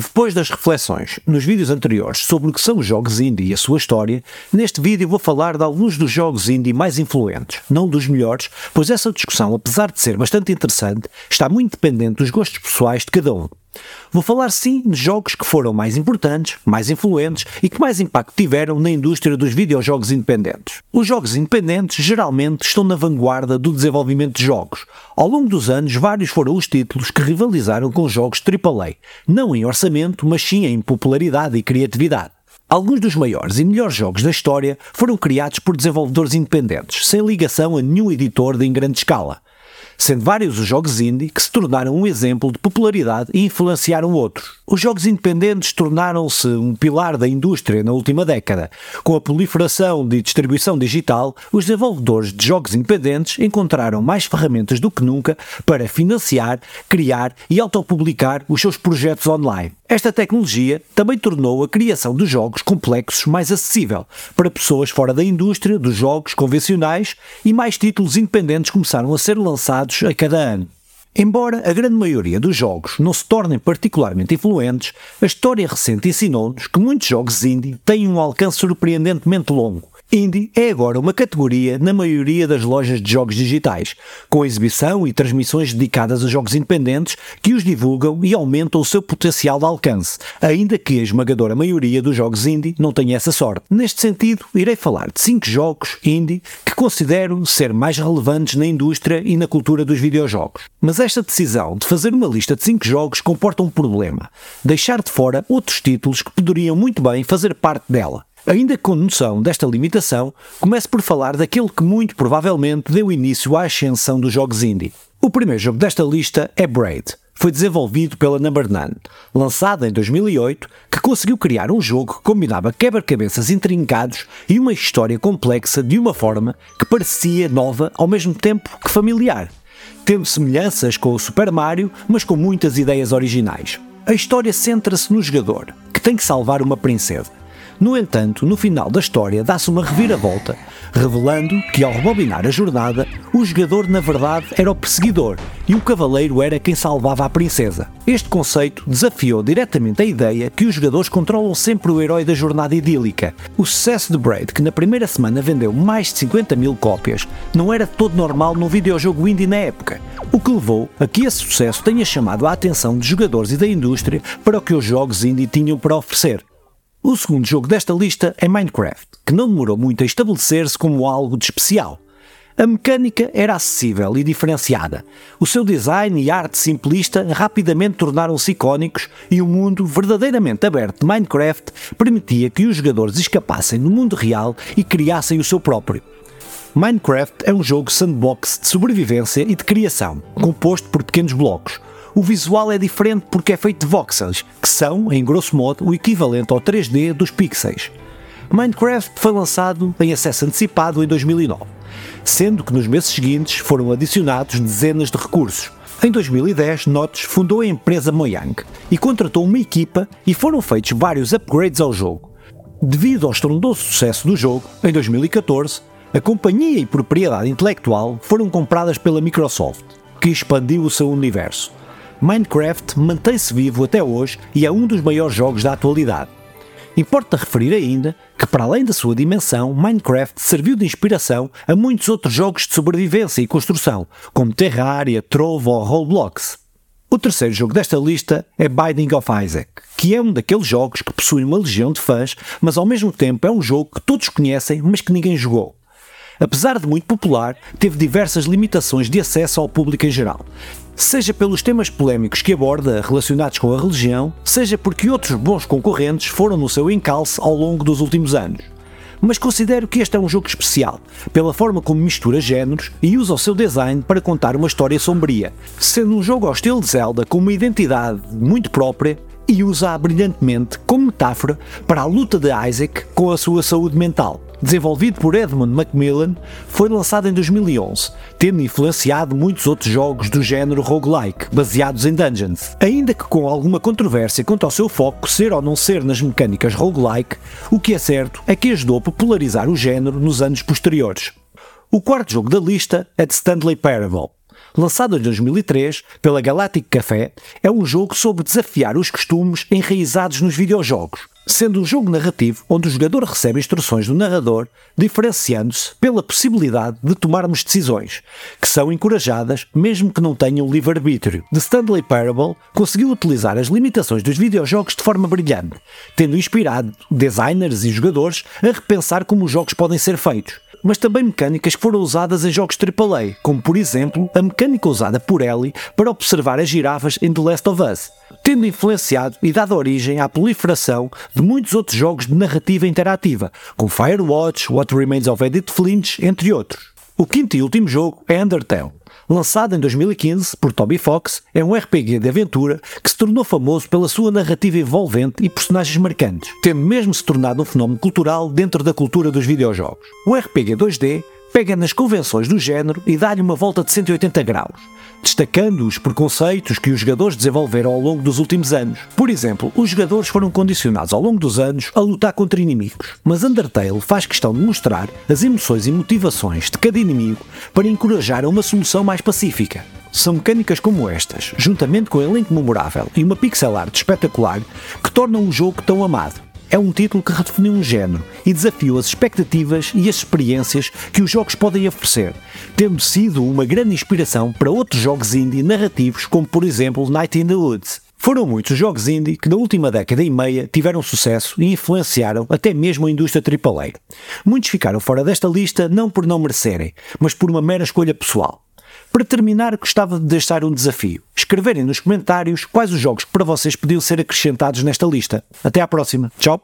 Depois das reflexões nos vídeos anteriores sobre o que são os jogos indie e a sua história, neste vídeo vou falar de alguns dos jogos indie mais influentes, não dos melhores, pois essa discussão, apesar de ser bastante interessante, está muito dependente dos gostos pessoais de cada um. Vou falar sim de jogos que foram mais importantes, mais influentes e que mais impacto tiveram na indústria dos videojogos independentes. Os jogos independentes geralmente estão na vanguarda do desenvolvimento de jogos. Ao longo dos anos, vários foram os títulos que rivalizaram com jogos AAA, não em orçamento, mas sim em popularidade e criatividade. Alguns dos maiores e melhores jogos da história foram criados por desenvolvedores independentes, sem ligação a nenhum editor em grande escala sendo vários os jogos indie que se tornaram um exemplo de popularidade e influenciaram outros. Os jogos independentes tornaram-se um pilar da indústria na última década. Com a proliferação de distribuição digital, os desenvolvedores de jogos independentes encontraram mais ferramentas do que nunca para financiar, criar e autopublicar os seus projetos online. Esta tecnologia também tornou a criação de jogos complexos mais acessível para pessoas fora da indústria dos jogos convencionais e mais títulos independentes começaram a ser lançados a cada ano. Embora a grande maioria dos jogos não se tornem particularmente influentes, a história recente ensinou-nos que muitos jogos indie têm um alcance surpreendentemente longo Indie é agora uma categoria na maioria das lojas de jogos digitais, com exibição e transmissões dedicadas a jogos independentes que os divulgam e aumentam o seu potencial de alcance, ainda que a esmagadora maioria dos jogos indie não tenha essa sorte. Neste sentido, irei falar de 5 jogos indie que considero ser mais relevantes na indústria e na cultura dos videojogos. Mas esta decisão de fazer uma lista de 5 jogos comporta um problema: deixar de fora outros títulos que poderiam muito bem fazer parte dela. Ainda com noção desta limitação, começo por falar daquele que muito provavelmente deu início à ascensão dos jogos indie. O primeiro jogo desta lista é Braid. Foi desenvolvido pela Number None, lançado em 2008, que conseguiu criar um jogo que combinava quebra-cabeças intrincados e uma história complexa de uma forma que parecia nova ao mesmo tempo que familiar, tendo semelhanças com o Super Mario, mas com muitas ideias originais. A história centra-se no jogador, que tem que salvar uma princesa no entanto, no final da história dá-se uma reviravolta, revelando que ao rebobinar a jornada, o jogador na verdade era o perseguidor e o cavaleiro era quem salvava a princesa. Este conceito desafiou diretamente a ideia que os jogadores controlam sempre o herói da jornada idílica. O sucesso de Braid, que na primeira semana vendeu mais de 50 mil cópias, não era todo normal no videojogo indie na época, o que levou a que esse sucesso tenha chamado a atenção de jogadores e da indústria para o que os jogos indie tinham para oferecer. O segundo jogo desta lista é Minecraft, que não demorou muito a estabelecer-se como algo de especial. A mecânica era acessível e diferenciada. O seu design e arte simplista rapidamente tornaram-se icónicos e o mundo verdadeiramente aberto de Minecraft permitia que os jogadores escapassem do mundo real e criassem o seu próprio. Minecraft é um jogo sandbox de sobrevivência e de criação, composto por pequenos blocos, o visual é diferente porque é feito de voxels, que são, em grosso modo, o equivalente ao 3D dos pixels. Minecraft foi lançado em acesso antecipado em 2009, sendo que nos meses seguintes foram adicionados dezenas de recursos. Em 2010, Notch fundou a empresa Mojang e contratou uma equipa e foram feitos vários upgrades ao jogo. Devido ao estrondoso sucesso do jogo, em 2014, a companhia e propriedade intelectual foram compradas pela Microsoft, que expandiu o seu universo. Minecraft mantém-se vivo até hoje e é um dos maiores jogos da atualidade. Importa referir ainda que, para além da sua dimensão, Minecraft serviu de inspiração a muitos outros jogos de sobrevivência e construção, como Terraria, Trove ou Roblox. O terceiro jogo desta lista é Binding of Isaac, que é um daqueles jogos que possui uma legião de fãs, mas ao mesmo tempo é um jogo que todos conhecem, mas que ninguém jogou. Apesar de muito popular, teve diversas limitações de acesso ao público em geral, seja pelos temas polémicos que aborda relacionados com a religião, seja porque outros bons concorrentes foram no seu encalce ao longo dos últimos anos. Mas considero que este é um jogo especial, pela forma como mistura géneros e usa o seu design para contar uma história sombria, sendo um jogo ao estilo de Zelda com uma identidade muito própria e usa-a brilhantemente como metáfora para a luta de Isaac com a sua saúde mental. Desenvolvido por Edmund Macmillan, foi lançado em 2011, tendo influenciado muitos outros jogos do género roguelike, baseados em dungeons. Ainda que com alguma controvérsia quanto ao seu foco ser ou não ser nas mecânicas roguelike, o que é certo é que ajudou a popularizar o género nos anos posteriores. O quarto jogo da lista é The Stanley Parable, lançado em 2003 pela Galactic Café, é um jogo sobre desafiar os costumes enraizados nos videojogos, sendo um jogo narrativo onde o jogador recebe instruções do narrador, diferenciando-se pela possibilidade de tomarmos decisões, que são encorajadas mesmo que não tenham livre-arbítrio. The Stanley Parable conseguiu utilizar as limitações dos videojogos de forma brilhante, tendo inspirado designers e jogadores a repensar como os jogos podem ser feitos mas também mecânicas que foram usadas em jogos AAA, como por exemplo a mecânica usada por Ellie para observar as girafas em The Last of Us, tendo influenciado e dado origem à proliferação de muitos outros jogos de narrativa interativa, como Firewatch, What Remains of Edith Finch, entre outros. O quinto e último jogo é Undertale. Lançado em 2015 por Toby Fox, é um RPG de aventura que se tornou famoso pela sua narrativa envolvente e personagens marcantes, tendo mesmo se tornado um fenómeno cultural dentro da cultura dos videojogos. O RPG 2D pega nas convenções do género e dá-lhe uma volta de 180 graus, destacando os preconceitos que os jogadores desenvolveram ao longo dos últimos anos. Por exemplo, os jogadores foram condicionados ao longo dos anos a lutar contra inimigos, mas Undertale faz questão de mostrar as emoções e motivações de cada inimigo para encorajar a uma solução mais pacífica. São mecânicas como estas, juntamente com um elenco memorável e uma pixel art espetacular, que tornam o jogo tão amado. É um título que redefiniu um género e desafiou as expectativas e as experiências que os jogos podem oferecer, tendo sido uma grande inspiração para outros jogos indie narrativos, como por exemplo Night in the Woods. Foram muitos os jogos indie que na última década e meia tiveram sucesso e influenciaram até mesmo a indústria AAA. Muitos ficaram fora desta lista não por não merecerem, mas por uma mera escolha pessoal. Para terminar, gostava de deixar um desafio. Escreverem nos comentários quais os jogos que para vocês podiam ser acrescentados nesta lista. Até à próxima. Tchau!